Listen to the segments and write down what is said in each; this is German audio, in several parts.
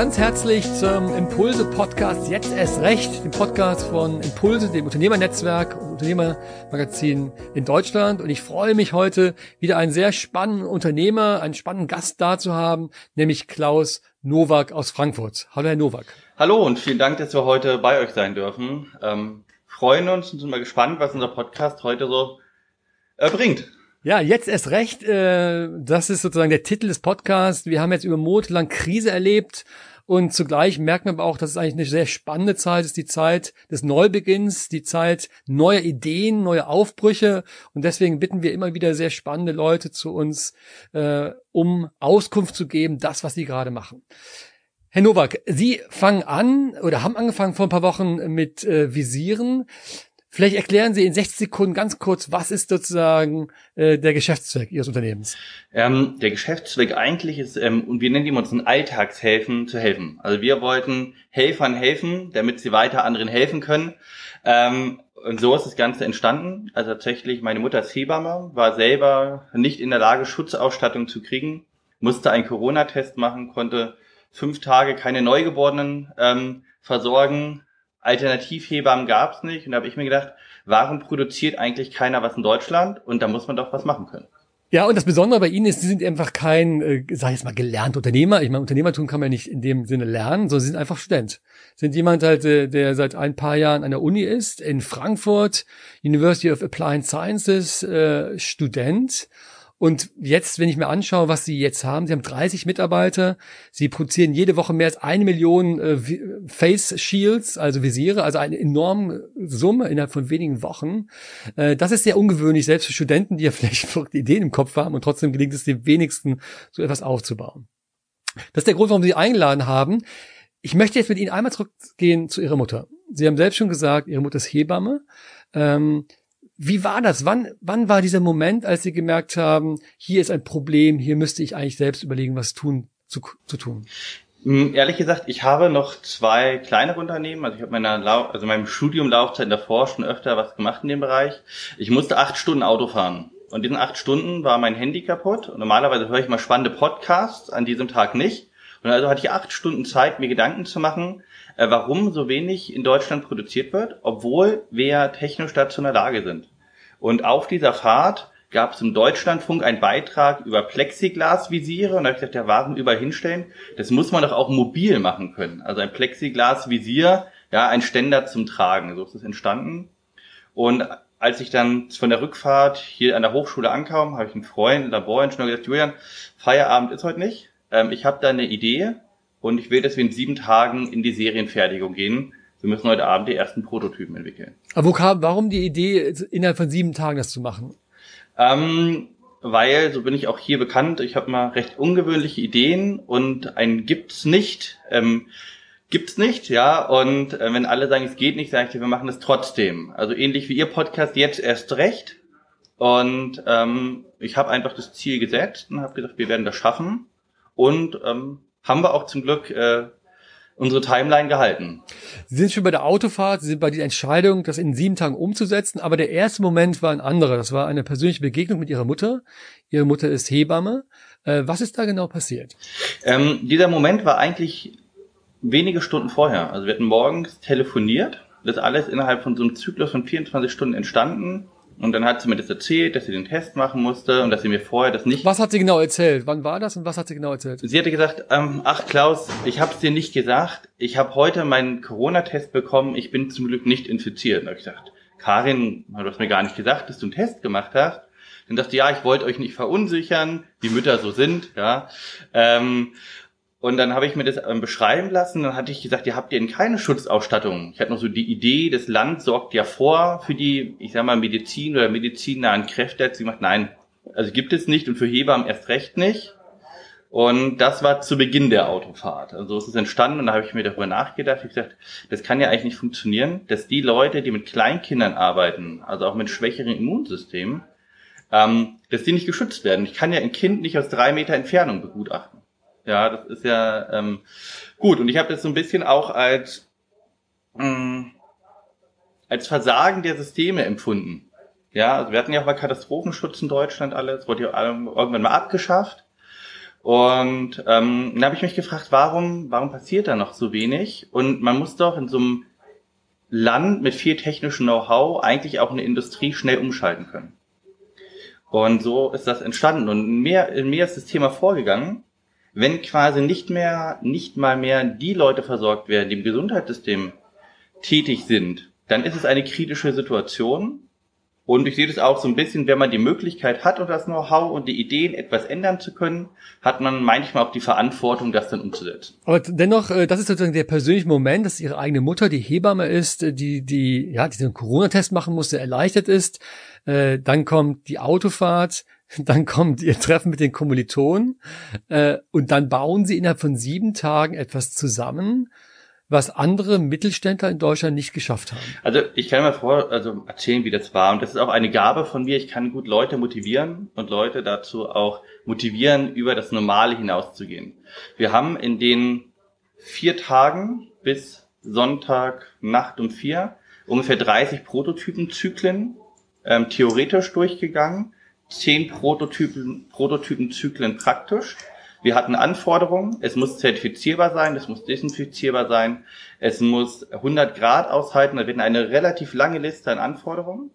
ganz herzlich zum Impulse-Podcast Jetzt erst recht, dem Podcast von Impulse, dem Unternehmernetzwerk und Unternehmermagazin in Deutschland. Und ich freue mich heute wieder einen sehr spannenden Unternehmer, einen spannenden Gast da zu haben, nämlich Klaus Nowak aus Frankfurt. Hallo Herr Nowak. Hallo und vielen Dank, dass wir heute bei euch sein dürfen. Ähm, freuen uns und sind mal gespannt, was unser Podcast heute so äh, bringt. Ja, jetzt erst recht. Äh, das ist sozusagen der Titel des Podcasts. Wir haben jetzt über monatelang Krise erlebt und zugleich merkt man aber auch, dass es eigentlich eine sehr spannende Zeit ist, die Zeit des Neubeginns, die Zeit neuer Ideen, neuer Aufbrüche. Und deswegen bitten wir immer wieder sehr spannende Leute zu uns, äh, um Auskunft zu geben, das, was sie gerade machen. Herr Nowak, Sie fangen an oder haben angefangen vor ein paar Wochen mit äh, Visieren. Vielleicht erklären Sie in 60 Sekunden ganz kurz, was ist sozusagen äh, der Geschäftszweck Ihres Unternehmens? Ähm, der Geschäftszweck eigentlich ist, ähm, und wir nennen ihn uns ein Alltagshelfen zu helfen. Also wir wollten Helfern helfen, damit sie weiter anderen helfen können. Ähm, und so ist das Ganze entstanden. Also tatsächlich, meine Mutter ist Hebamme, war selber nicht in der Lage, Schutzausstattung zu kriegen, musste einen Corona-Test machen, konnte fünf Tage keine Neugeborenen ähm, versorgen, Alternativhebammen gab es nicht. Und da habe ich mir gedacht, warum produziert eigentlich keiner was in Deutschland? Und da muss man doch was machen können. Ja, und das Besondere bei Ihnen ist, Sie sind einfach kein, äh, sag ich jetzt mal, gelernter Unternehmer. Ich meine, Unternehmertum kann man nicht in dem Sinne lernen, sondern Sie sind einfach Student. Sind jemand halt, äh, der seit ein paar Jahren an der Uni ist, in Frankfurt, University of Applied Sciences, äh, Student und jetzt, wenn ich mir anschaue, was sie jetzt haben, sie haben 30 Mitarbeiter, sie produzieren jede Woche mehr als eine Million äh, Face Shields, also Visiere, also eine enorme Summe innerhalb von wenigen Wochen. Äh, das ist sehr ungewöhnlich, selbst für Studenten, die ja vielleicht verrückte Ideen im Kopf haben und trotzdem gelingt es den wenigsten, so etwas aufzubauen. Das ist der Grund, warum sie eingeladen haben. Ich möchte jetzt mit Ihnen einmal zurückgehen zu Ihrer Mutter. Sie haben selbst schon gesagt, Ihre Mutter ist Hebamme. Ähm, wie war das? Wann, wann war dieser Moment, als Sie gemerkt haben, hier ist ein Problem, hier müsste ich eigentlich selbst überlegen, was tun, zu, zu tun? Hm, ehrlich gesagt, ich habe noch zwei kleinere Unternehmen. Also ich habe meiner Lau also meinem Studium Laufzeit davor schon öfter was gemacht in dem Bereich. Ich musste acht Stunden Auto fahren. Und diesen acht Stunden war mein Handy kaputt. Und normalerweise höre ich mal spannende Podcasts, an diesem Tag nicht. Und also hatte ich acht Stunden Zeit, mir Gedanken zu machen, äh, warum so wenig in Deutschland produziert wird, obwohl wir technisch dazu in der Lage sind. Und auf dieser Fahrt gab es im Deutschlandfunk einen Beitrag über Plexiglasvisiere und da habe ich gedacht, ja, warum überall hinstellen? Das muss man doch auch mobil machen können. Also ein Plexiglasvisier, ja, ein Ständer zum Tragen. So ist es entstanden. Und als ich dann von der Rückfahrt hier an der Hochschule ankam, habe ich einen Freund, Laboringenieur gesagt, Julian, Feierabend ist heute nicht. Ähm, ich habe da eine Idee und ich will, dass wir in sieben Tagen in die Serienfertigung gehen. Wir müssen heute Abend die ersten Prototypen entwickeln. Aber wo kam, warum die Idee, innerhalb von sieben Tagen das zu machen? Ähm, weil, so bin ich auch hier bekannt, ich habe mal recht ungewöhnliche Ideen und ein gibt's nicht, ähm, gibt's nicht, ja. Und äh, wenn alle sagen, es geht nicht, sage ich, wir machen es trotzdem. Also ähnlich wie Ihr Podcast jetzt erst recht. Und ähm, ich habe einfach das Ziel gesetzt und habe gesagt, wir werden das schaffen. Und ähm, haben wir auch zum Glück äh, unsere Timeline gehalten. Sie sind schon bei der Autofahrt, Sie sind bei der Entscheidung, das in sieben Tagen umzusetzen, aber der erste Moment war ein anderer. Das war eine persönliche Begegnung mit Ihrer Mutter. Ihre Mutter ist Hebamme. Äh, was ist da genau passiert? Ähm, dieser Moment war eigentlich wenige Stunden vorher. Also wir hatten morgens telefoniert. Das alles innerhalb von so einem Zyklus von 24 Stunden entstanden. Und dann hat sie mir das erzählt, dass sie den Test machen musste und dass sie mir vorher das nicht. Was hat sie genau erzählt? Wann war das und was hat sie genau erzählt? Sie hatte gesagt, ähm, ach Klaus, ich habe es dir nicht gesagt. Ich habe heute meinen Corona-Test bekommen. Ich bin zum Glück nicht infiziert. Und da habe ich gesagt, Karin, du hast mir gar nicht gesagt, dass du einen Test gemacht hast. Dann dachte ja, ich wollte euch nicht verunsichern, wie Mütter so sind, ja. Ähm, und dann habe ich mir das ähm, beschreiben lassen. Dann hatte ich gesagt, ihr habt denn keine Schutzausstattung? Ich hatte noch so die Idee, das Land sorgt ja vor für die, ich sag mal, Medizin oder medizinnahen Kräfte. Sie gemacht, nein, also gibt es nicht und für Hebammen erst recht nicht. Und das war zu Beginn der Autofahrt. Also so ist es entstanden und da habe ich mir darüber nachgedacht. Ich gesagt, das kann ja eigentlich nicht funktionieren, dass die Leute, die mit Kleinkindern arbeiten, also auch mit schwächeren Immunsystemen, ähm, dass die nicht geschützt werden. Ich kann ja ein Kind nicht aus drei Meter Entfernung begutachten. Ja, das ist ja ähm, gut. Und ich habe das so ein bisschen auch als mh, mm, als Versagen der Systeme empfunden. Ja, also wir hatten ja auch mal Katastrophenschutz in Deutschland alles, wurde ja irgendwann mal abgeschafft. Und ähm, dann habe ich mich gefragt, warum, warum passiert da noch so wenig? Und man muss doch in so einem Land mit viel technischem Know-how eigentlich auch eine Industrie schnell umschalten können. Und so ist das entstanden. Und in mir ist das Thema vorgegangen, wenn quasi nicht mehr, nicht mal mehr die Leute versorgt werden, die im Gesundheitssystem tätig sind, dann ist es eine kritische Situation. Und ich sehe das auch so ein bisschen, wenn man die Möglichkeit hat und das Know-how und die Ideen etwas ändern zu können, hat man manchmal auch die Verantwortung, das dann umzusetzen. Aber dennoch, äh, das ist sozusagen der persönliche Moment, dass ihre eigene Mutter, die Hebamme ist, äh, die, die, ja, diesen Corona-Test machen musste, erleichtert ist. Äh, dann kommt die Autofahrt, dann kommt ihr Treffen mit den Kommilitonen und dann bauen sie innerhalb von sieben Tagen etwas zusammen, was andere Mittelständler in Deutschland nicht geschafft haben. Also ich kann mal vor, also erzählen, wie das war. Und das ist auch eine Gabe von mir. Ich kann gut Leute motivieren und Leute dazu auch motivieren, über das Normale hinauszugehen. Wir haben in den vier Tagen bis Sonntag Nacht um vier ungefähr 30 Prototypenzyklen ähm, theoretisch durchgegangen, zehn Prototypen, Prototypenzyklen praktisch wir hatten Anforderungen, es muss zertifizierbar sein, es muss desinfizierbar sein, es muss 100 Grad aushalten, da wird eine relativ lange Liste an Anforderungen.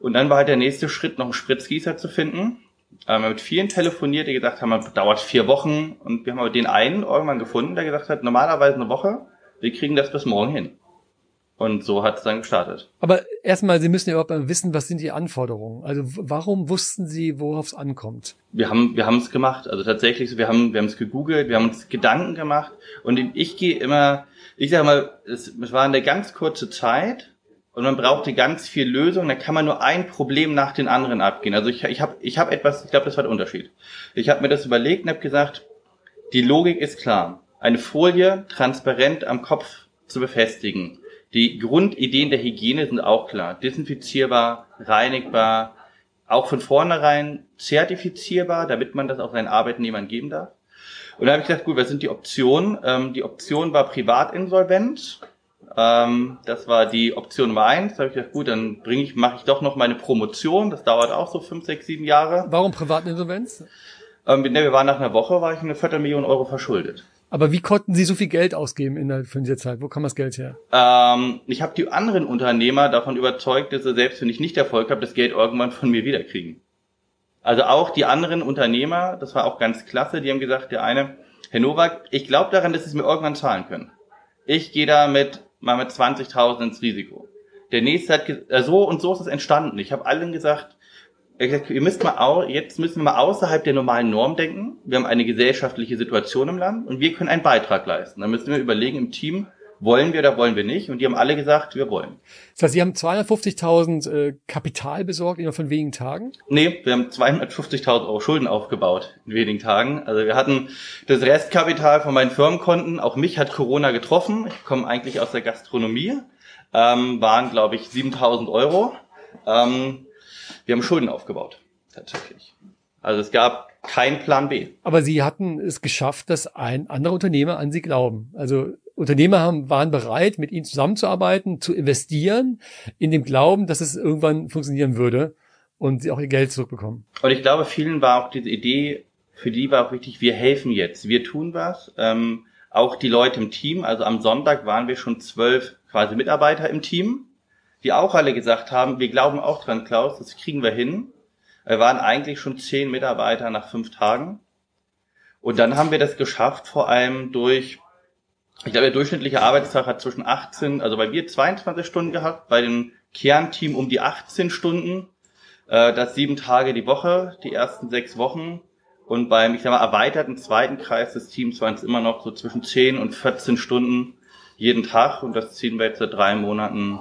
Und dann war halt der nächste Schritt, noch einen Spritzgießer zu finden. Wir haben mit vielen telefoniert, die gesagt haben, das dauert vier Wochen. Und wir haben aber den einen irgendwann gefunden, der gesagt hat, normalerweise eine Woche, wir kriegen das bis morgen hin. Und so hat es dann gestartet. Aber erstmal, Sie müssen ja überhaupt wissen, was sind die Anforderungen? Also warum wussten Sie, worauf es ankommt? Wir haben wir haben es gemacht. Also tatsächlich, wir haben wir haben es gegoogelt, wir haben uns Gedanken gemacht. Und ich gehe immer, ich sage mal, es, es war eine ganz kurze Zeit und man brauchte ganz viel Lösung. Da kann man nur ein Problem nach den anderen abgehen. Also ich ich habe ich habe etwas, ich glaube, das war der Unterschied. Ich habe mir das überlegt und habe gesagt, die Logik ist klar. Eine Folie transparent am Kopf zu befestigen die Grundideen der Hygiene sind auch klar. Desinfizierbar, reinigbar, auch von vornherein zertifizierbar, damit man das auch seinen Arbeitnehmern geben darf. Und da habe ich gesagt, gut, was sind die Optionen? Ähm, die Option war Privatinsolvenz. Ähm, das war die Option Nummer eins. Da habe ich gesagt, gut, dann bringe ich, mache ich doch noch meine Promotion. Das dauert auch so fünf, sechs, sieben Jahre. Warum Privatinsolvenz? Ähm, ne, wir waren nach einer Woche, war ich eine Viertelmillion Euro verschuldet. Aber wie konnten Sie so viel Geld ausgeben innerhalb von dieser Zeit? Wo kam das Geld her? Ähm, ich habe die anderen Unternehmer davon überzeugt, dass sie selbst wenn ich nicht Erfolg habe, das Geld irgendwann von mir wiederkriegen. Also auch die anderen Unternehmer, das war auch ganz klasse, die haben gesagt, der eine, Herr Nowak, ich glaube daran, dass Sie es mir irgendwann zahlen können. Ich gehe da mit mal mit 20.000 ins Risiko. Der nächste hat äh, so und so ist es entstanden. Ich habe allen gesagt, ihr müsst mal au jetzt müssen wir mal außerhalb der normalen Norm denken. Wir haben eine gesellschaftliche Situation im Land und wir können einen Beitrag leisten. Dann müssen wir überlegen im Team, wollen wir oder wollen wir nicht? Und die haben alle gesagt, wir wollen. Das heißt, Sie haben 250.000 äh, Kapital besorgt innerhalb von wenigen Tagen? Nee, wir haben 250.000 Euro Schulden aufgebaut in wenigen Tagen. Also wir hatten das Restkapital von meinen Firmenkonten. Auch mich hat Corona getroffen. Ich komme eigentlich aus der Gastronomie. Ähm, waren, glaube ich, 7.000 Euro. Ähm, wir haben Schulden aufgebaut, tatsächlich. Also es gab keinen Plan B. Aber Sie hatten es geschafft, dass ein anderer Unternehmer an Sie glauben. Also Unternehmer haben, waren bereit, mit Ihnen zusammenzuarbeiten, zu investieren, in dem Glauben, dass es irgendwann funktionieren würde und Sie auch Ihr Geld zurückbekommen. Und ich glaube, vielen war auch diese Idee, für die war auch wichtig, wir helfen jetzt, wir tun was. Ähm, auch die Leute im Team, also am Sonntag waren wir schon zwölf quasi Mitarbeiter im Team die auch alle gesagt haben, wir glauben auch dran, Klaus, das kriegen wir hin. Wir waren eigentlich schon zehn Mitarbeiter nach fünf Tagen. Und dann haben wir das geschafft, vor allem durch, ich glaube, der durchschnittliche Arbeitstag hat zwischen 18, also bei wir 22 Stunden gehabt, bei dem Kernteam um die 18 Stunden, äh, das sieben Tage die Woche, die ersten sechs Wochen. Und beim, ich sag mal, erweiterten zweiten Kreis des Teams waren es immer noch so zwischen 10 und 14 Stunden jeden Tag. Und das ziehen wir jetzt seit drei Monaten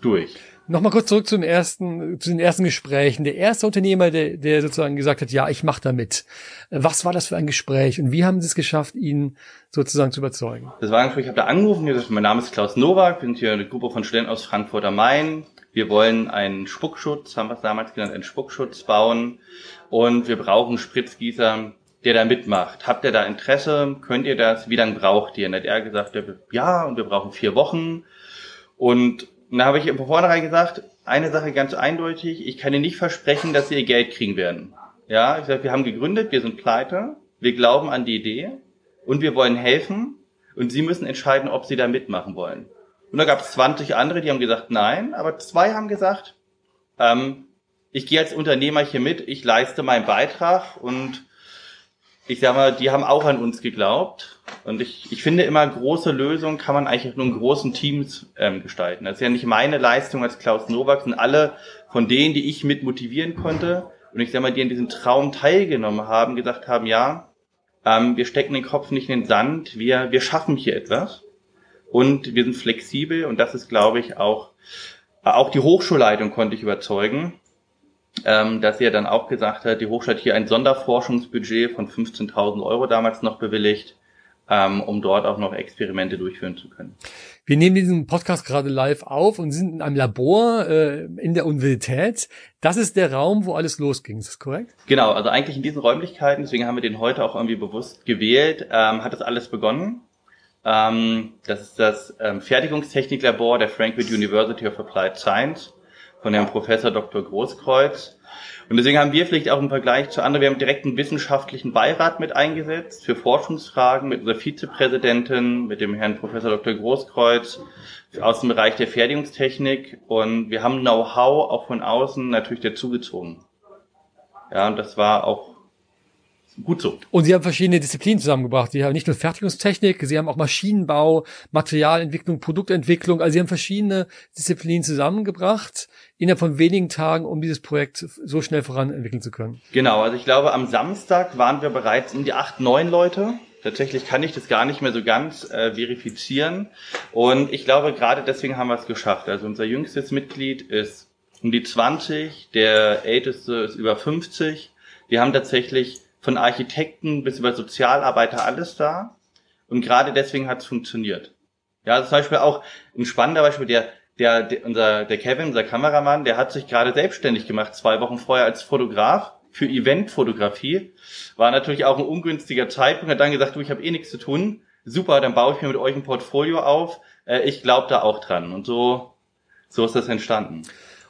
durch. Nochmal kurz zurück zum ersten, zu den ersten Gesprächen. Der erste Unternehmer, der, der sozusagen gesagt hat, ja, ich mache da mit. Was war das für ein Gespräch und wie haben Sie es geschafft, ihn sozusagen zu überzeugen? Das war einfach, ich habe da angerufen, gesagt, mein Name ist Klaus Nowak, wir sind hier eine Gruppe von Studenten aus Frankfurt am Main. Wir wollen einen Spuckschutz, haben wir es damals genannt, einen Spuckschutz bauen und wir brauchen einen Spritzgießer, der da mitmacht. Habt ihr da Interesse? Könnt ihr das? Wie lange braucht ihr? Und hat er gesagt, ja, und wir brauchen vier Wochen. Und und da habe ich von vornherein gesagt, eine Sache ganz eindeutig, ich kann Ihnen nicht versprechen, dass Sie Ihr Geld kriegen werden. Ja, ich sage, wir haben gegründet, wir sind pleite. wir glauben an die Idee und wir wollen helfen und Sie müssen entscheiden, ob Sie da mitmachen wollen. Und da gab es 20 andere, die haben gesagt nein, aber zwei haben gesagt, ähm, ich gehe als Unternehmer hier mit, ich leiste meinen Beitrag und ich sag mal, die haben auch an uns geglaubt. Und ich, ich finde immer, große Lösungen kann man eigentlich nur in großen Teams ähm, gestalten. Das ist ja nicht meine Leistung als Klaus Nowak, sind alle von denen, die ich mit motivieren konnte. Und ich sag mal, die an diesem Traum teilgenommen haben, gesagt haben, ja, ähm, wir stecken den Kopf nicht in den Sand, wir, wir schaffen hier etwas. Und wir sind flexibel und das ist, glaube ich, auch, auch die Hochschulleitung konnte ich überzeugen ähm, dass er dann auch gesagt hat, die Hochschule hat hier ein Sonderforschungsbudget von 15.000 Euro damals noch bewilligt, ähm, um dort auch noch Experimente durchführen zu können. Wir nehmen diesen Podcast gerade live auf und sind in einem Labor äh, in der Universität. Das ist der Raum, wo alles losging. Ist das korrekt? Genau, also eigentlich in diesen Räumlichkeiten, deswegen haben wir den heute auch irgendwie bewusst gewählt, ähm, hat das alles begonnen. Ähm, das ist das ähm, Fertigungstechniklabor der Frankfurt University of Applied Science von Herrn Professor Dr. Großkreuz. Und deswegen haben wir vielleicht auch im Vergleich zu anderen, wir haben direkt einen wissenschaftlichen Beirat mit eingesetzt für Forschungsfragen mit unserer Vizepräsidentin, mit dem Herrn Professor Dr. Großkreuz aus dem Bereich der Fertigungstechnik und wir haben Know-how auch von außen natürlich dazugezogen. Ja, und das war auch gut so. Und Sie haben verschiedene Disziplinen zusammengebracht. Sie haben nicht nur Fertigungstechnik, Sie haben auch Maschinenbau, Materialentwicklung, Produktentwicklung. Also Sie haben verschiedene Disziplinen zusammengebracht innerhalb von wenigen Tagen, um dieses Projekt so schnell voranentwickeln zu können. Genau. Also ich glaube, am Samstag waren wir bereits um die acht, neun Leute. Tatsächlich kann ich das gar nicht mehr so ganz äh, verifizieren. Und ich glaube, gerade deswegen haben wir es geschafft. Also unser jüngstes Mitglied ist um die 20, der älteste ist über 50. Wir haben tatsächlich von Architekten bis über Sozialarbeiter alles da. Und gerade deswegen hat es funktioniert. Ja, also zum Beispiel auch ein spannender Beispiel, der, der, der, unser, der Kevin, unser Kameramann, der hat sich gerade selbstständig gemacht, zwei Wochen vorher als Fotograf für Eventfotografie. War natürlich auch ein ungünstiger Zeitpunkt, hat dann gesagt, du, ich habe eh nichts zu tun. Super, dann baue ich mir mit euch ein Portfolio auf. Äh, ich glaube da auch dran. Und so, so ist das entstanden.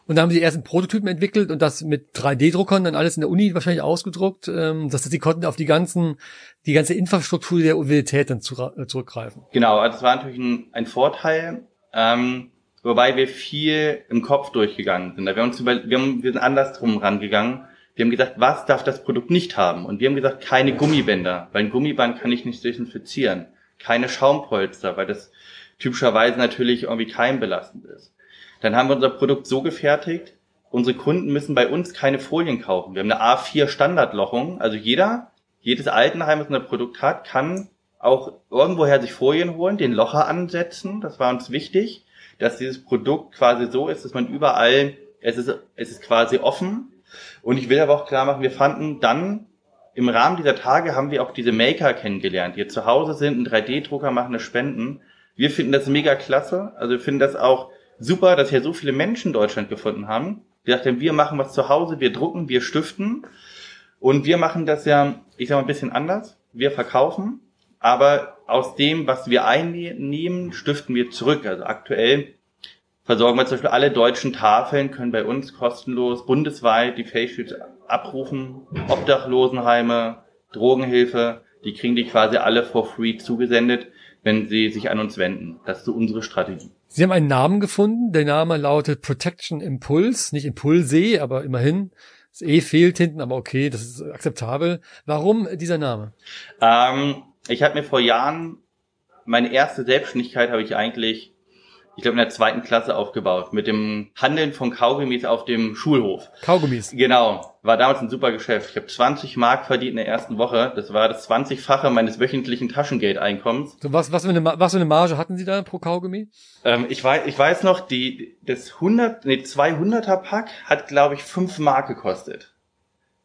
Und da haben sie erst einen Prototypen entwickelt und das mit 3D-Druckern dann alles in der Uni wahrscheinlich ausgedruckt. Ähm, dass sie konnten auf die ganzen, die ganze Infrastruktur der Universität dann zu, äh, zurückgreifen. Genau, also das war natürlich ein, ein Vorteil, ähm, wobei wir viel im Kopf durchgegangen sind. Wir, haben uns über, wir, haben, wir sind andersrum rangegangen. Wir haben gesagt, was darf das Produkt nicht haben? Und wir haben gesagt, keine Gummibänder, weil ein Gummiband kann ich nicht desinfizieren. Keine Schaumpolster, weil das typischerweise natürlich irgendwie keimbelastend ist. Dann haben wir unser Produkt so gefertigt, unsere Kunden müssen bei uns keine Folien kaufen. Wir haben eine A4 Standardlochung, also jeder, jedes Altenheim, was unser Produkt hat, kann auch irgendwoher sich Folien holen, den Locher ansetzen. Das war uns wichtig, dass dieses Produkt quasi so ist, dass man überall, es ist, es ist quasi offen. Und ich will aber auch klar machen, wir fanden dann im Rahmen dieser Tage haben wir auch diese Maker kennengelernt, die zu Hause sind, einen 3D-Drucker machen, eine Spenden. Wir finden das mega klasse. Also wir finden das auch super, dass hier so viele Menschen Deutschland gefunden haben. Die dachten, wir machen was zu Hause, wir drucken, wir stiften. Und wir machen das ja, ich sag mal, ein bisschen anders. Wir verkaufen, aber aus dem, was wir einnehmen, stiften wir zurück. Also aktuell versorgen wir zum Beispiel alle deutschen Tafeln, können bei uns kostenlos bundesweit die Face abrufen. Obdachlosenheime, Drogenhilfe, die kriegen die quasi alle for free zugesendet, wenn sie sich an uns wenden. Das ist so unsere Strategie. Sie haben einen Namen gefunden. Der Name lautet Protection Impulse, nicht Impulse, aber immerhin. Das E fehlt hinten, aber okay, das ist akzeptabel. Warum dieser Name? Ähm, ich habe mir vor Jahren meine erste Selbstständigkeit habe ich eigentlich ich glaube, in der zweiten Klasse aufgebaut, mit dem Handeln von Kaugummis auf dem Schulhof. Kaugummis? Genau. War damals ein super Geschäft. Ich habe 20 Mark verdient in der ersten Woche. Das war das 20-fache meines wöchentlichen Taschengeldeinkommens. So, was, was, für eine, was für eine Marge hatten Sie da pro Kaugummi? Ähm, ich, weiß, ich weiß noch, die, das 100, nee, 200er Pack hat, glaube ich, 5 Mark gekostet.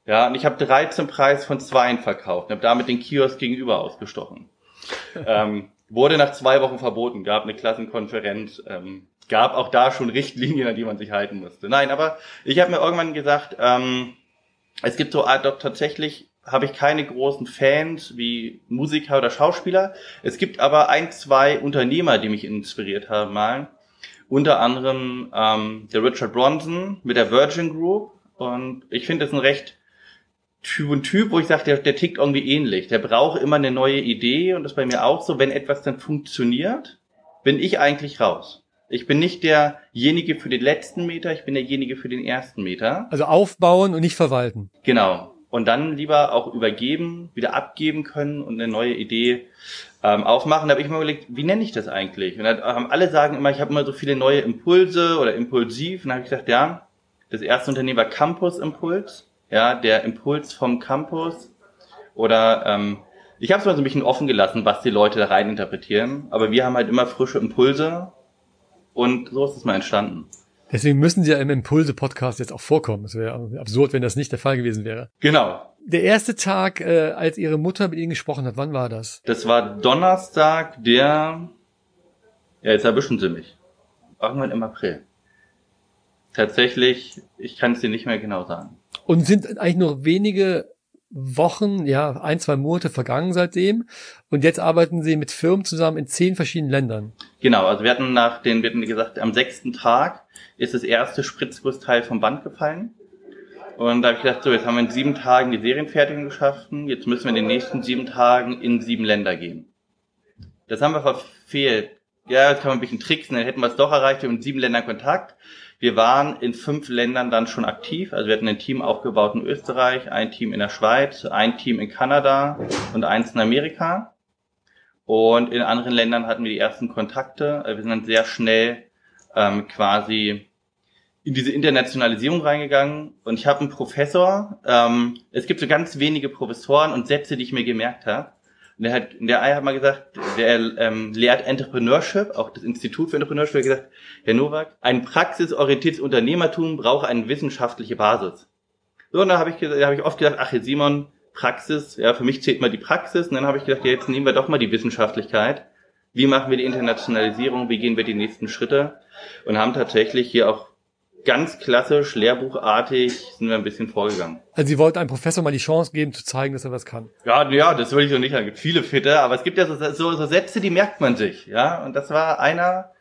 Ja, und ich habe 13 Preis von zweien verkauft und habe damit den Kiosk gegenüber ausgestochen. ähm, wurde nach zwei Wochen verboten, gab eine Klassenkonferenz, ähm, gab auch da schon Richtlinien, an die man sich halten musste. Nein, aber ich habe mir irgendwann gesagt, ähm, es gibt so Art, tatsächlich habe ich keine großen Fans wie Musiker oder Schauspieler. Es gibt aber ein, zwei Unternehmer, die mich inspiriert haben mal. Unter anderem ähm, der Richard Bronson mit der Virgin Group. Und ich finde das ein recht Typ und Typ, wo ich sage, der, der tickt irgendwie ähnlich. Der braucht immer eine neue Idee und das ist bei mir auch so, wenn etwas dann funktioniert, bin ich eigentlich raus. Ich bin nicht derjenige für den letzten Meter, ich bin derjenige für den ersten Meter. Also aufbauen und nicht verwalten. Genau. Und dann lieber auch übergeben, wieder abgeben können und eine neue Idee ähm, aufmachen. Da habe ich mir überlegt, wie nenne ich das eigentlich? Und dann haben alle sagen immer, ich habe immer so viele neue Impulse oder impulsiv. Und dann habe ich gesagt, ja, das erste Unternehmen war Campus Impuls ja, der Impuls vom Campus oder ähm, ich habe es mal so ein bisschen offen gelassen, was die Leute da rein interpretieren, aber wir haben halt immer frische Impulse und so ist es mal entstanden. Deswegen müssen Sie ja im Impulse-Podcast jetzt auch vorkommen. Es wäre absurd, wenn das nicht der Fall gewesen wäre. Genau. Der erste Tag, äh, als Ihre Mutter mit Ihnen gesprochen hat, wann war das? Das war Donnerstag, der, ja, jetzt erwischen Sie mich. Irgendwann im April. Tatsächlich, ich kann es dir nicht mehr genau sagen. Und sind eigentlich nur wenige Wochen, ja, ein, zwei Monate vergangen seitdem. Und jetzt arbeiten sie mit Firmen zusammen in zehn verschiedenen Ländern. Genau, also wir hatten nach den, wir hatten gesagt, am sechsten Tag ist das erste Spritzgussteil vom Band gefallen. Und da habe ich gedacht, so, jetzt haben wir in sieben Tagen die Serienfertigung geschaffen, jetzt müssen wir in den nächsten sieben Tagen in sieben Länder gehen. Das haben wir verfehlt. Ja, jetzt kann man ein bisschen tricksen, dann hätten wir es doch erreicht, wir haben in sieben Ländern Kontakt. Wir waren in fünf Ländern dann schon aktiv. Also wir hatten ein Team aufgebaut in Österreich, ein Team in der Schweiz, ein Team in Kanada und eins in Amerika. Und in anderen Ländern hatten wir die ersten Kontakte. Wir sind dann sehr schnell ähm, quasi in diese Internationalisierung reingegangen. Und ich habe einen Professor. Ähm, es gibt so ganz wenige Professoren und Sätze, die ich mir gemerkt habe. Und der hat, der Ei hat mal gesagt, der ähm, lehrt Entrepreneurship, auch das Institut für Entrepreneurship, hat gesagt, Herr Nowak, ein praxisorientiertes Unternehmertum braucht eine wissenschaftliche Basis. So, und da habe ich, da hab ich oft gedacht, ach, Herr Simon, Praxis, ja, für mich zählt mal die Praxis. Und dann habe ich gedacht, ja, jetzt nehmen wir doch mal die Wissenschaftlichkeit. Wie machen wir die Internationalisierung? Wie gehen wir die nächsten Schritte? Und haben tatsächlich hier auch ganz klassisch, lehrbuchartig sind wir ein bisschen vorgegangen. Also Sie wollten einem Professor mal die Chance geben, zu zeigen, dass er was kann. Ja, ja, das würde ich so nicht sagen. Es gibt viele Fitte, aber es gibt ja so, so, so Sätze, die merkt man sich, ja. Und das war einer,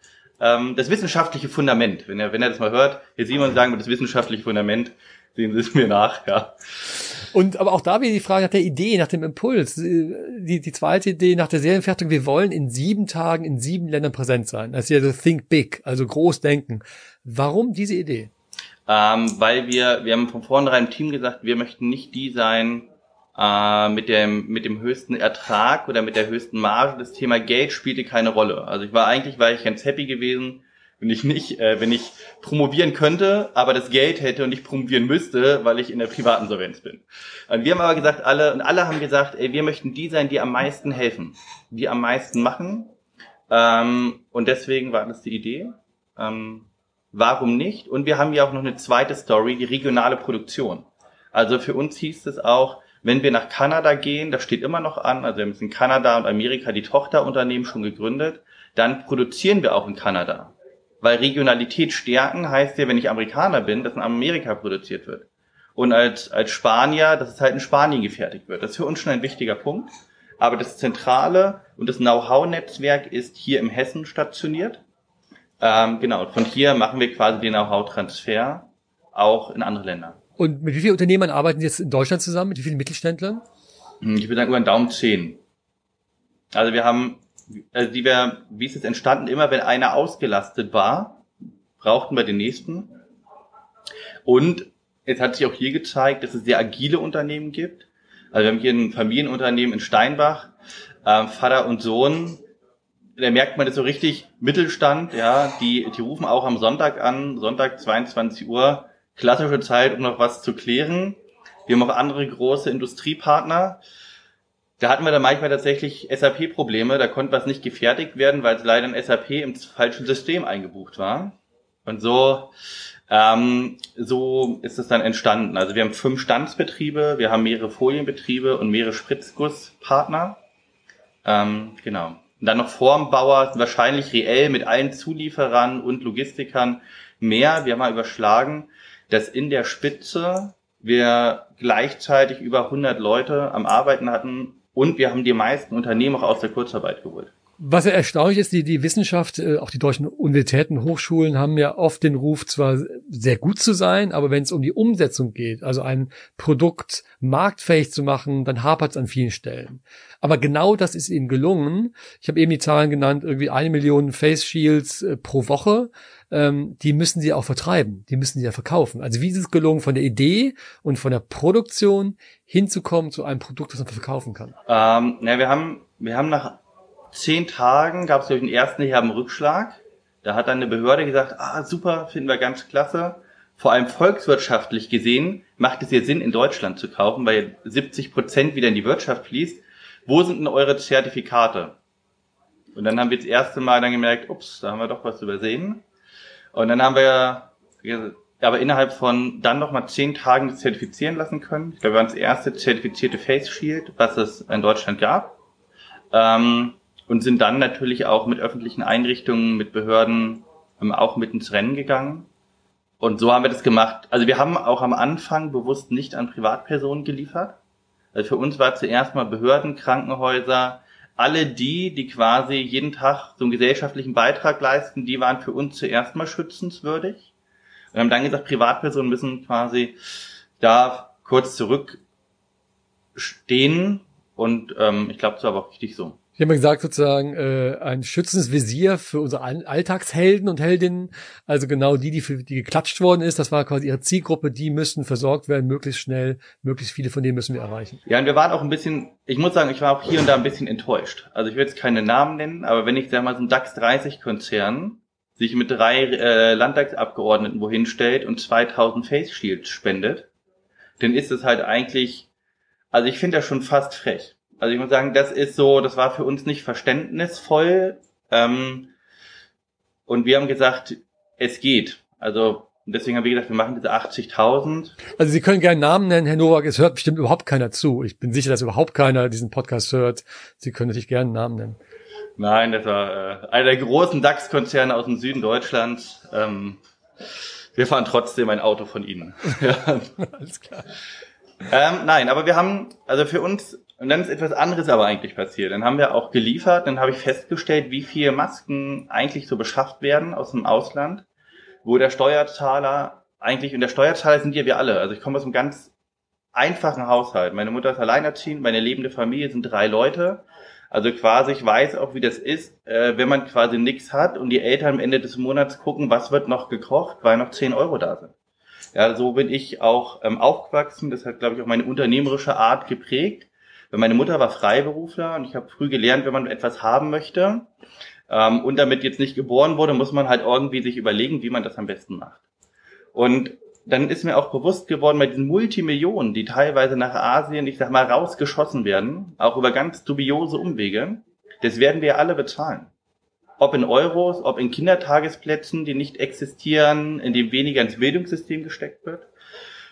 ähm, das wissenschaftliche Fundament. Wenn er, wenn er das mal hört, hier Simon sagen wir das wissenschaftliche Fundament, sehen Sie es mir nach, ja. Und aber auch da wieder die Frage nach der Idee, nach dem Impuls. Die, die zweite Idee nach der Serienfertigung, wir wollen in sieben Tagen in sieben Ländern präsent sein. Das ist ja so Think Big, also groß denken. Warum diese Idee? Ähm, weil wir, wir haben von vornherein im Team gesagt, wir möchten nicht die sein, äh, mit dem mit dem höchsten Ertrag oder mit der höchsten Marge. Das Thema Geld spielte keine Rolle. Also ich war eigentlich war ich ganz happy gewesen, wenn ich nicht, äh, wenn ich promovieren könnte, aber das Geld hätte und ich promovieren müsste, weil ich in der privaten Solvenz bin. Und wir haben aber gesagt, alle und alle haben gesagt, ey, wir möchten die sein, die am meisten helfen, die am meisten machen. Ähm, und deswegen war das die Idee. Ähm, warum nicht? Und wir haben ja auch noch eine zweite Story, die regionale Produktion. Also für uns hieß es auch, wenn wir nach Kanada gehen, das steht immer noch an, also wir haben in Kanada und Amerika die Tochterunternehmen schon gegründet, dann produzieren wir auch in Kanada. Weil Regionalität stärken heißt ja, wenn ich Amerikaner bin, dass in Amerika produziert wird. Und als, als Spanier, dass es halt in Spanien gefertigt wird. Das ist für uns schon ein wichtiger Punkt. Aber das Zentrale und das Know-how-Netzwerk ist hier im Hessen stationiert. Ähm, genau, von hier machen wir quasi den Know-how-Transfer auch in andere Länder. Und mit wie vielen Unternehmern arbeiten Sie jetzt in Deutschland zusammen? Mit wie vielen Mittelständlern? Hm, ich würde sagen, über den Daumen zehn. Also wir haben also die wir, wie ist es entstanden, immer wenn einer ausgelastet war, brauchten wir den nächsten. Und es hat sich auch hier gezeigt, dass es sehr agile Unternehmen gibt. Also wir haben hier ein Familienunternehmen in Steinbach, äh, Vater und Sohn. Da merkt man das so richtig Mittelstand, ja, die, die rufen auch am Sonntag an, Sonntag 22 Uhr, klassische Zeit, um noch was zu klären. Wir haben auch andere große Industriepartner. Da hatten wir dann manchmal tatsächlich SAP-Probleme, da konnte was nicht gefertigt werden, weil es leider ein SAP im falschen System eingebucht war. Und so, ähm, so ist es dann entstanden. Also wir haben fünf Standsbetriebe, wir haben mehrere Folienbetriebe und mehrere Spritzgusspartner. Ähm, genau. Und dann noch Formbauer, wahrscheinlich reell mit allen Zulieferern und Logistikern mehr. Wir haben mal überschlagen, dass in der Spitze wir gleichzeitig über 100 Leute am Arbeiten hatten und wir haben die meisten Unternehmen auch aus der Kurzarbeit geholt. Was ja erstaunlich ist, die, die Wissenschaft, äh, auch die deutschen Universitäten, Hochschulen haben ja oft den Ruf, zwar sehr gut zu sein, aber wenn es um die Umsetzung geht, also ein Produkt marktfähig zu machen, dann hapert es an vielen Stellen. Aber genau das ist ihnen gelungen. Ich habe eben die Zahlen genannt, irgendwie eine Million Face Shields äh, pro Woche. Ähm, die müssen sie auch vertreiben, die müssen sie ja verkaufen. Also wie ist es gelungen, von der Idee und von der Produktion hinzukommen zu einem Produkt, das man verkaufen kann? Ähm, na, wir haben, wir haben nach zehn Tagen gab es durch den ersten einen Rückschlag. Da hat dann eine Behörde gesagt, ah super, finden wir ganz klasse. Vor allem volkswirtschaftlich gesehen macht es hier Sinn, in Deutschland zu kaufen, weil 70 Prozent wieder in die Wirtschaft fließt. Wo sind denn eure Zertifikate? Und dann haben wir das erste Mal dann gemerkt, ups, da haben wir doch was übersehen. Und dann haben wir aber innerhalb von dann nochmal zehn Tagen zertifizieren lassen können. Ich glaube, wir waren das erste zertifizierte Face Shield, was es in Deutschland gab. Ähm, und sind dann natürlich auch mit öffentlichen Einrichtungen, mit Behörden ähm, auch mit ins Rennen gegangen. Und so haben wir das gemacht. Also wir haben auch am Anfang bewusst nicht an Privatpersonen geliefert. Also für uns war zuerst mal Behörden, Krankenhäuser, alle die, die quasi jeden Tag so einen gesellschaftlichen Beitrag leisten, die waren für uns zuerst mal schützenswürdig. Und haben dann gesagt, Privatpersonen müssen quasi da kurz zurückstehen. Und ähm, ich glaube, das war aber auch richtig so. Ich habe mal gesagt, sozusagen äh, ein schützendes Visier für unsere Alltagshelden und Heldinnen, also genau die, die für die geklatscht worden ist, das war quasi ihre Zielgruppe, die müssen versorgt werden, möglichst schnell, möglichst viele von denen müssen wir erreichen. Ja, und wir waren auch ein bisschen, ich muss sagen, ich war auch hier und da ein bisschen enttäuscht. Also ich will jetzt keine Namen nennen, aber wenn ich sag mal so ein DAX 30 Konzern sich mit drei äh, Landtagsabgeordneten wohin stellt und 2000 Face Shields spendet, dann ist es halt eigentlich, also ich finde das schon fast frech. Also ich muss sagen, das ist so, das war für uns nicht verständnisvoll. Ähm, und wir haben gesagt, es geht. Also deswegen haben wir gesagt, wir machen diese 80.000. Also Sie können gerne Namen nennen, Herr Nowak. Es hört bestimmt überhaupt keiner zu. Ich bin sicher, dass überhaupt keiner diesen Podcast hört. Sie können natürlich gerne einen Namen nennen. Nein, das war äh, einer der großen DAX-Konzerne aus dem Süden Deutschlands. Ähm, wir fahren trotzdem ein Auto von Ihnen. ja. Alles klar. Ähm, nein, aber wir haben, also für uns und dann ist etwas anderes aber eigentlich passiert. Dann haben wir auch geliefert, dann habe ich festgestellt, wie viele Masken eigentlich so beschafft werden aus dem Ausland, wo der Steuerzahler eigentlich, und der Steuerzahler sind ja wir alle. Also ich komme aus einem ganz einfachen Haushalt. Meine Mutter ist alleinerziehend, meine lebende Familie sind drei Leute. Also quasi, ich weiß auch, wie das ist, äh, wenn man quasi nichts hat und die Eltern am Ende des Monats gucken, was wird noch gekocht, weil noch 10 Euro da sind. Ja, so bin ich auch ähm, aufgewachsen. Das hat, glaube ich, auch meine unternehmerische Art geprägt. Weil meine Mutter war Freiberufler und ich habe früh gelernt, wenn man etwas haben möchte ähm, und damit jetzt nicht geboren wurde, muss man halt irgendwie sich überlegen, wie man das am besten macht. Und dann ist mir auch bewusst geworden, bei diesen Multimillionen, die teilweise nach Asien, ich sag mal, rausgeschossen werden, auch über ganz dubiose Umwege, das werden wir alle bezahlen. Ob in Euros, ob in Kindertagesplätzen, die nicht existieren, in dem weniger ins Bildungssystem gesteckt wird.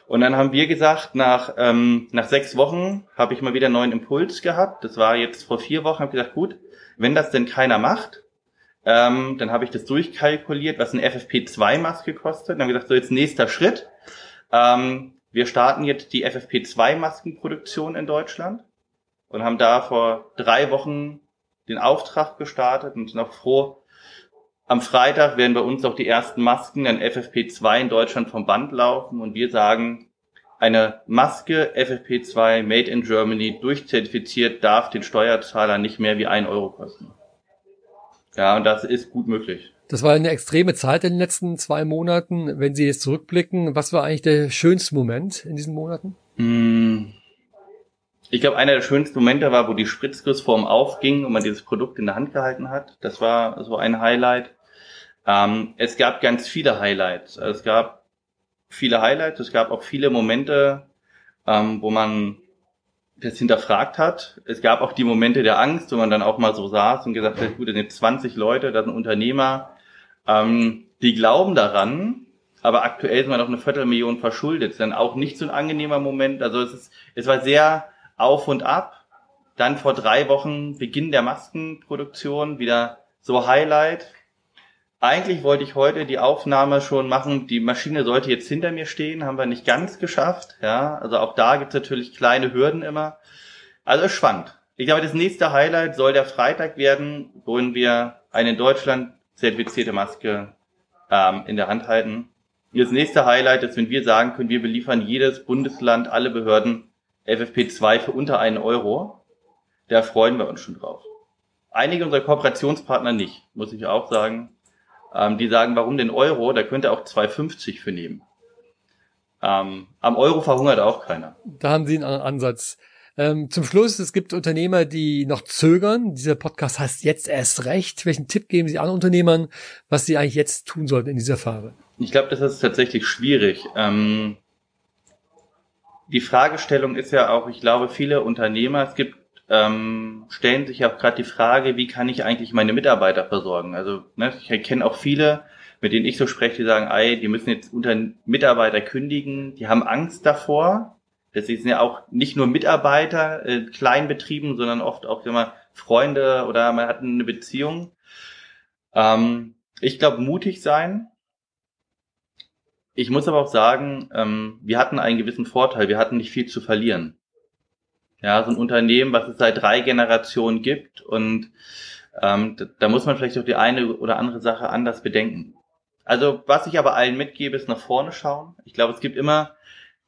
Und dann haben wir gesagt, nach, ähm, nach sechs Wochen habe ich mal wieder einen neuen Impuls gehabt. Das war jetzt vor vier Wochen, habe gesagt, gut, wenn das denn keiner macht, ähm, dann habe ich das durchkalkuliert, was eine FFP2-Maske kostet. Dann haben wir gesagt, so jetzt nächster Schritt. Ähm, wir starten jetzt die FFP2-Maskenproduktion in Deutschland und haben da vor drei Wochen den Auftrag gestartet und sind auch froh, am Freitag werden bei uns auch die ersten Masken an FFP2 in Deutschland vom Band laufen und wir sagen, eine Maske FFP2 Made in Germany durchzertifiziert darf den Steuerzahler nicht mehr wie ein Euro kosten. Ja, und das ist gut möglich. Das war eine extreme Zeit in den letzten zwei Monaten. Wenn Sie jetzt zurückblicken, was war eigentlich der schönste Moment in diesen Monaten? Hm. Ich glaube, einer der schönsten Momente war, wo die Spritzgussform aufging und man dieses Produkt in der Hand gehalten hat. Das war so ein Highlight. Ähm, es gab ganz viele Highlights. Also es gab viele Highlights, es gab auch viele Momente, ähm, wo man das hinterfragt hat. Es gab auch die Momente der Angst, wo man dann auch mal so saß und gesagt hat, gut, das sind 20 Leute, das sind Unternehmer, ähm, die glauben daran, aber aktuell sind wir noch eine Viertelmillion verschuldet. Das ist dann auch nicht so ein angenehmer Moment. Also es ist, es war sehr auf und ab. Dann vor drei Wochen Beginn der Maskenproduktion, wieder so Highlight. Eigentlich wollte ich heute die Aufnahme schon machen. Die Maschine sollte jetzt hinter mir stehen, haben wir nicht ganz geschafft. Ja, also auch da gibt es natürlich kleine Hürden immer. Also es schwankt. ich glaube, das nächste Highlight soll der Freitag werden, wo wir eine in Deutschland zertifizierte Maske ähm, in der Hand halten. Das nächste Highlight ist, wenn wir sagen können, wir beliefern jedes Bundesland, alle Behörden FFP2 für unter einen Euro. Da freuen wir uns schon drauf. Einige unserer Kooperationspartner nicht, muss ich auch sagen. Ähm, die sagen, warum den Euro? Da könnte auch 2,50 für nehmen. Ähm, am Euro verhungert auch keiner. Da haben Sie einen Ansatz. Ähm, zum Schluss, es gibt Unternehmer, die noch zögern. Dieser Podcast heißt jetzt erst recht. Welchen Tipp geben Sie an Unternehmern, was sie eigentlich jetzt tun sollten in dieser Phase? Ich glaube, das ist tatsächlich schwierig. Ähm, die Fragestellung ist ja auch, ich glaube, viele Unternehmer, es gibt, ähm, stellen sich ja auch gerade die Frage, wie kann ich eigentlich meine Mitarbeiter versorgen? Also ne, ich kenne auch viele, mit denen ich so spreche, die sagen, ey, die müssen jetzt unter Mitarbeiter kündigen, die haben Angst davor. Das sind ja auch nicht nur Mitarbeiter, äh, Kleinbetrieben, sondern oft auch immer Freunde oder man hat eine Beziehung. Ähm, ich glaube, mutig sein, ich muss aber auch sagen, ähm, wir hatten einen gewissen Vorteil. Wir hatten nicht viel zu verlieren. Ja, so ein Unternehmen, was es seit drei Generationen gibt und ähm, da, da muss man vielleicht auch die eine oder andere Sache anders bedenken. Also was ich aber allen mitgebe, ist nach vorne schauen. Ich glaube, es gibt immer,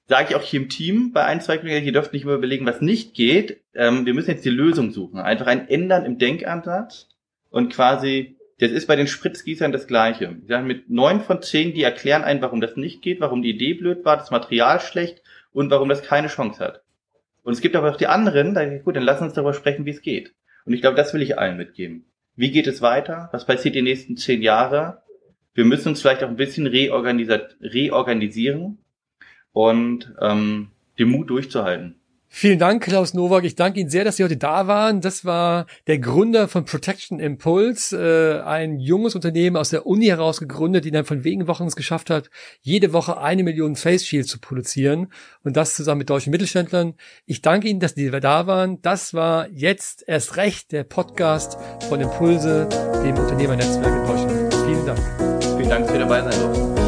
sage ich auch hier im Team bei ein, zwei Kollegen, ihr dürft nicht immer überlegen, was nicht geht. Ähm, wir müssen jetzt die Lösung suchen. Einfach ein Ändern im Denkansatz und quasi das ist bei den Spritzgießern das Gleiche. Ich sage, mit neun von zehn, die erklären einen, warum das nicht geht, warum die Idee blöd war, das Material schlecht und warum das keine Chance hat. Und es gibt aber auch die anderen, da gut, dann lass uns darüber sprechen, wie es geht. Und ich glaube, das will ich allen mitgeben. Wie geht es weiter? Was passiert die nächsten zehn Jahre? Wir müssen uns vielleicht auch ein bisschen reorganisieren und ähm, den Mut durchzuhalten. Vielen Dank, Klaus Nowak. Ich danke Ihnen sehr, dass Sie heute da waren. Das war der Gründer von Protection Impulse, äh, ein junges Unternehmen aus der Uni heraus gegründet, die dann von wenigen Wochen es geschafft hat, jede Woche eine Million Face Shields zu produzieren und das zusammen mit deutschen Mittelständlern. Ich danke Ihnen, dass Sie da waren. Das war jetzt erst recht der Podcast von Impulse, dem Unternehmernetzwerk in Deutschland. Vielen Dank. Vielen Dank, Sie dabei sein.